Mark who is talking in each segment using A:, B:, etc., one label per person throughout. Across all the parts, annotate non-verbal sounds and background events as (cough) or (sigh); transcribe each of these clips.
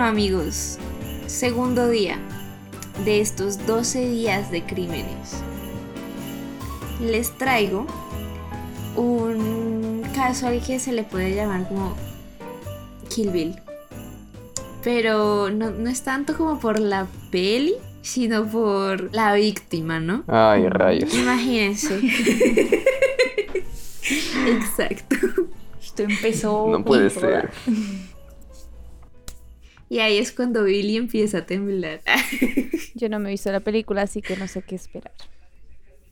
A: Bueno amigos, segundo día de estos 12 días de crímenes. Les traigo un caso al que se le puede llamar como Kill Bill. Pero no, no es tanto como por la peli, sino por la víctima, ¿no?
B: Ay, rayos.
A: Imagínense. (laughs) Exacto.
C: Esto empezó.
B: No puede ser.
A: Y ahí es cuando Billy empieza a temblar. (laughs)
D: Yo no me he visto la película, así que no sé qué esperar.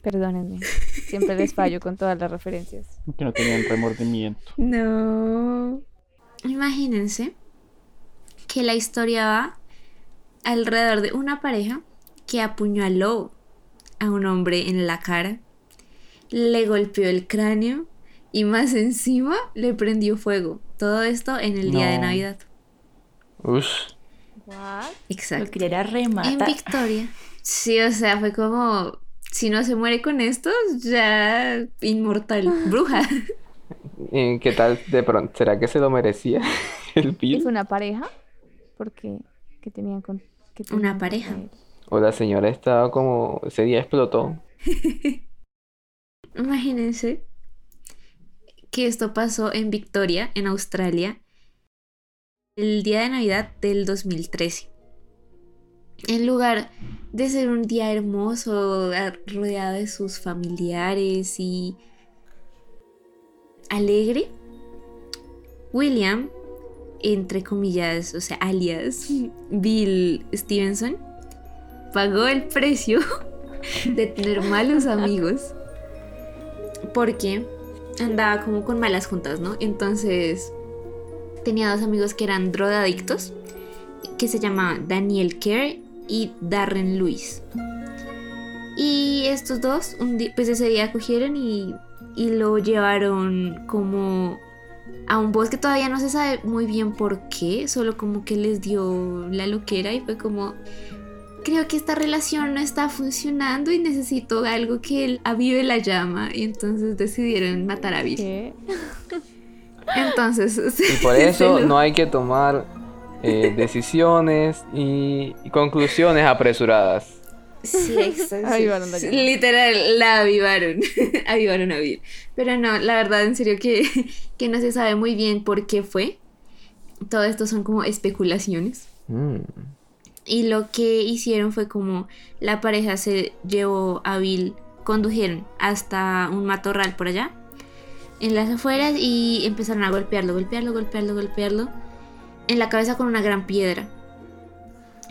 D: Perdónenme. Siempre les fallo con todas las referencias.
E: Que no tenían remordimiento.
A: No. Imagínense que la historia va alrededor de una pareja que apuñaló a un hombre en la cara, le golpeó el cráneo y más encima le prendió fuego. Todo esto en el día de. Navidad.
B: Ush.
C: Lo
A: Exacto.
C: quería
A: En
C: rematar.
A: Victoria. Sí, o sea, fue como, si no se muere con esto, ya inmortal, (laughs) bruja.
B: ¿Y ¿Qué tal de pronto? ¿Será que se lo merecía (laughs) el
D: ¿Y
B: Bill?
D: fue una pareja? Porque ¿qué tenían con qué
A: Una pareja.
B: O la señora estaba como... Ese día explotó. (laughs)
A: Imagínense que esto pasó en Victoria, en Australia, el día de Navidad del 2013. En lugar de ser un día hermoso, rodeado de sus familiares y alegre, William, entre comillas, o sea, alias (laughs) Bill Stevenson, pagó el precio (laughs) de tener malos amigos porque andaba como con malas juntas, ¿no? Entonces tenía dos amigos que eran drogadictos, que se llamaban Daniel Kerr y Darren Lewis. Y estos dos, un di- pues ese día cogieron y, y lo llevaron como a un bosque, todavía no se sabe muy bien por qué, solo como que les dio la loquera y fue como, creo que esta relación no está funcionando y necesito algo que él avive la llama. Y entonces decidieron matar a Bill.
D: ¿Qué? (laughs)
A: Entonces, (laughs)
B: Y por eso no hay que tomar eh, (laughs) decisiones y, y conclusiones apresuradas.
A: Sí, exacto. Sí. Literal, la avivaron. (laughs) avivaron a Bill. Pero no, la verdad, en serio que, que no se sabe muy bien por qué fue. Todo esto son como especulaciones.
B: Mm.
A: Y lo que hicieron fue como la pareja se llevó a Bill, condujeron hasta un matorral por allá, en las afueras, y empezaron a golpearlo, golpearlo, golpearlo, golpearlo, en la cabeza con una gran piedra.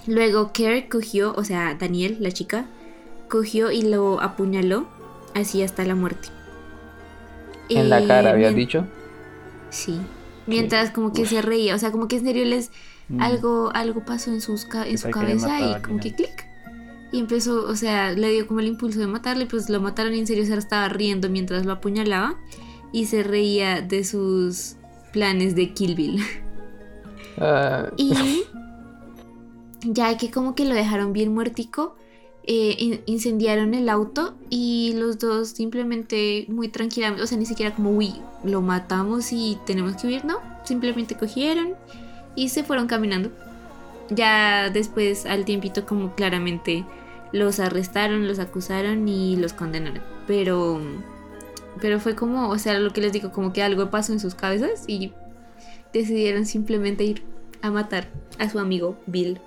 A: Luego Kerr cogió, o sea, Daniel, la chica, cogió y lo apuñaló, así hasta la muerte.
B: En la
A: Eh,
B: cara, habías
A: mien-
B: dicho.
A: Sí. Mientras como que se reía, o sea, como que en serio les
E: Mm.
A: algo algo pasó en sus en su cabeza y como que clic. Y empezó, o sea, le dio como el impulso de matarle, pues lo mataron y en serio se estaba riendo mientras lo apuñalaba y se reía de sus planes de Kill Bill.
B: Ah,
A: Y (laughs) ya que como que lo dejaron bien muertico, eh, in- incendiaron el auto y los dos simplemente muy tranquilamente, o sea, ni siquiera como, uy, lo matamos y tenemos que huir, no, simplemente cogieron y se fueron caminando. Ya después, al tiempito, como claramente los arrestaron, los acusaron y los condenaron. Pero, pero fue como, o sea, lo que les digo, como que algo pasó en sus cabezas y decidieron simplemente ir a matar a su amigo Bill.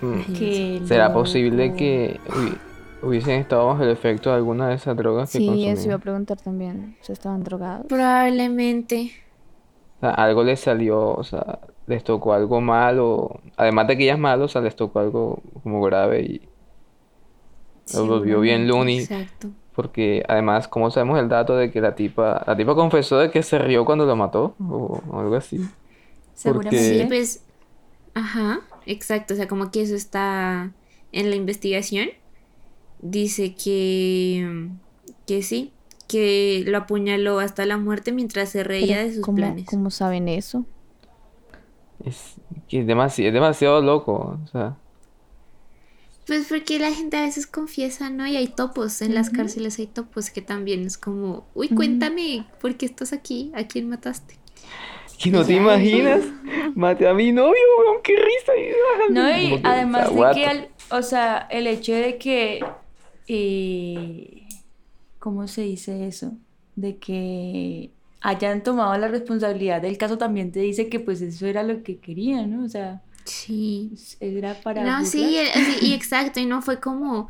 B: mm.
C: Qué
B: ¿Será
C: loco.
B: posible que hubi- hubiesen estado bajo el efecto de alguna de esas drogas que
D: Sí,
B: consumían?
D: eso iba a preguntar también. ¿Se estaban drogados?
A: Probablemente.
B: O sea, algo les salió, o sea, les tocó algo malo. Además de que ella es malo, o sea, les tocó algo como grave y Lo volvió bien loony.
A: Exacto.
B: Porque además, ¿cómo sabemos el dato de que la tipa, la tipa confesó de que se rió cuando lo mató o, o algo así?
C: Seguramente.
B: ¿Qué?
A: Sí, pues, ajá, exacto, o sea, como que eso está en la investigación. Dice que, que sí, que lo apuñaló hasta la muerte mientras se reía
D: Pero
A: de sus
D: ¿cómo,
A: planes.
D: ¿Cómo saben eso?
B: Es, que es demasiado, es demasiado loco, o sea,
A: Pues porque la gente a veces confiesa, ¿no? Y hay topos, en las cárceles hay topos que también es como, uy, cuéntame, ¿por qué estás aquí? ¿A quién mataste?
B: Que no te
A: Ya,
B: imaginas. Maté a mi novio, weón, qué risa. Y,
C: No, y además de que, al- o sea, el hecho de que, eh, ¿cómo se dice eso? De que hayan tomado la responsabilidad del caso también te dice que pues eso era lo que querían, ¿no? O sea,
A: Sí.
C: era para
A: No, sí,
C: burlar.
A: y, sí, y (laughs) exacto, y no fue como,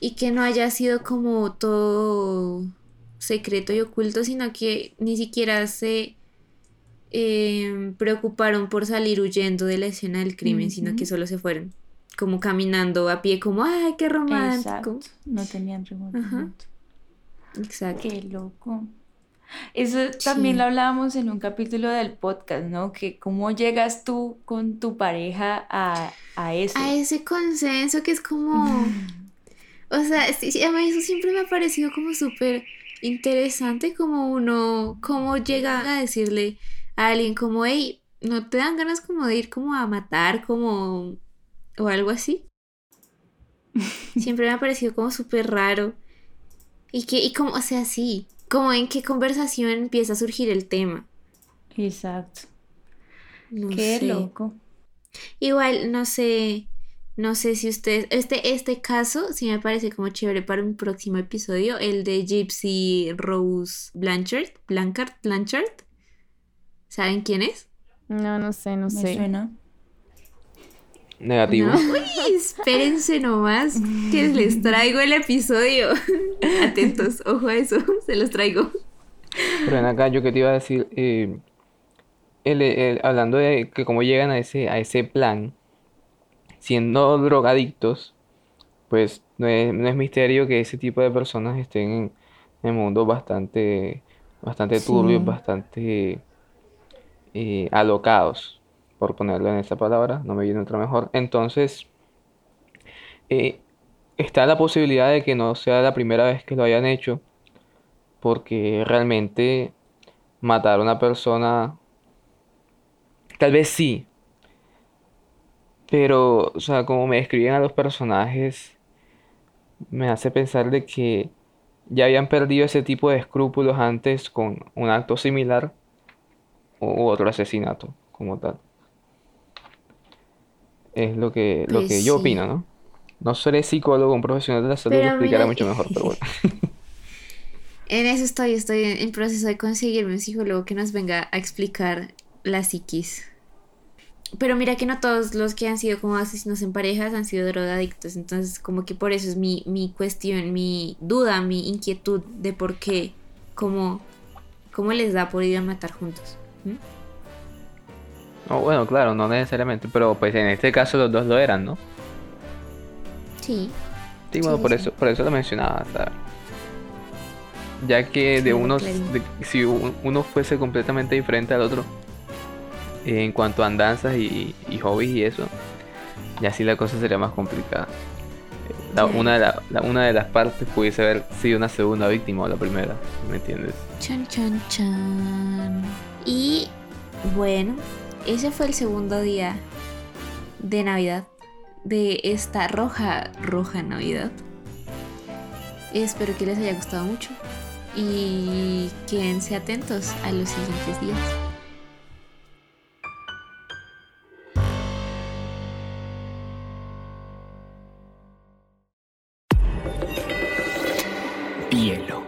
A: y que no haya sido como todo secreto y oculto, sino que ni siquiera se eh, preocuparon por salir huyendo de la escena del crimen, sino que solo se fueron, como caminando a pie, como, ay, qué romántico.
C: Exacto, no tenían remordimiento.
A: Exacto.
C: Qué loco. Eso también
A: Sí.
C: lo hablábamos en un capítulo del podcast, ¿no? Que cómo llegas tú con tu pareja a, a eso.
A: A ese consenso que es como, o sea, a mí eso siempre me ha parecido como súper interesante, como uno, cómo llega a decirle a alguien como, hey, ¿no te dan ganas como de ir como a matar, como, o algo así? (laughs) Siempre me ha parecido como súper raro. Y que, y como, o sea, sí, como en qué conversación empieza a surgir el tema.
C: Exacto.
A: No
C: Qué
A: sé.
C: loco.
A: Igual, no sé, no sé si ustedes, este, este caso sí me parece como chévere para un próximo episodio, el de Gypsy Rose Blanchard, Blanchard, Blanchard. ¿Saben quién es?
D: No, no sé, no
C: Me
D: sé.
C: suena.
B: Negativo.
A: ¿No? Uy, espérense nomás que les traigo el episodio. (laughs) Atentos, ojo a eso, se los traigo.
B: Pero ven acá, yo que te iba a decir, eh, el- el- hablando de que cómo llegan a ese, a ese plan, siendo drogadictos, pues no es, no es misterio que ese tipo de personas estén en, en mundos bastante, bastante turbios,
C: Sí.
B: bastante eh, alocados, por ponerlo en esa palabra, no me viene otra mejor. Entonces, eh, está la posibilidad de que no sea la primera vez que lo hayan hecho porque realmente matar a una persona, tal vez sí, pero, o sea, como me describen a los personajes, me hace pensar de que ya habían perdido ese tipo de escrúpulos antes con un acto similar u otro asesinato como tal. Es lo que, lo que yo opino, ¿no? No seré psicólogo, un profesional de la salud, lo
A: Pero
B: explicará
A: mira
B: mucho mejor, pero bueno. (laughs)
A: En eso estoy, estoy en, en proceso de conseguirme un psicólogo que nos venga a explicar la psiquis. Pero mira que no todos los que han sido como asesinos en parejas han sido drogadictos, entonces como que por eso es mi, mi cuestión, mi duda, mi inquietud de por qué, cómo, cómo les da por ir a matar juntos. ¿Mm?
B: No, bueno, claro, no necesariamente, pero pues en este caso los dos lo eran, ¿no?
A: Sí,
B: Sí, bueno,
A: Sí,
B: por
A: sí.
B: eso, por eso lo mencionaba, sea, ya que de unos, de- si un- uno fuese completamente diferente al otro eh, en cuanto a andanzas y, y hobbies y eso, ya sí la cosa sería más complicada. La- una, de la- la- una de las partes pudiese haber sido una segunda víctima o la primera, ¿me entiendes?
A: Chan, chan, chan. Y bueno, ese fue el segundo día de Navidad, de esta roja, roja Navidad. Espero que les haya gustado mucho y quédense atentos a los siguientes días.
E: Hielo.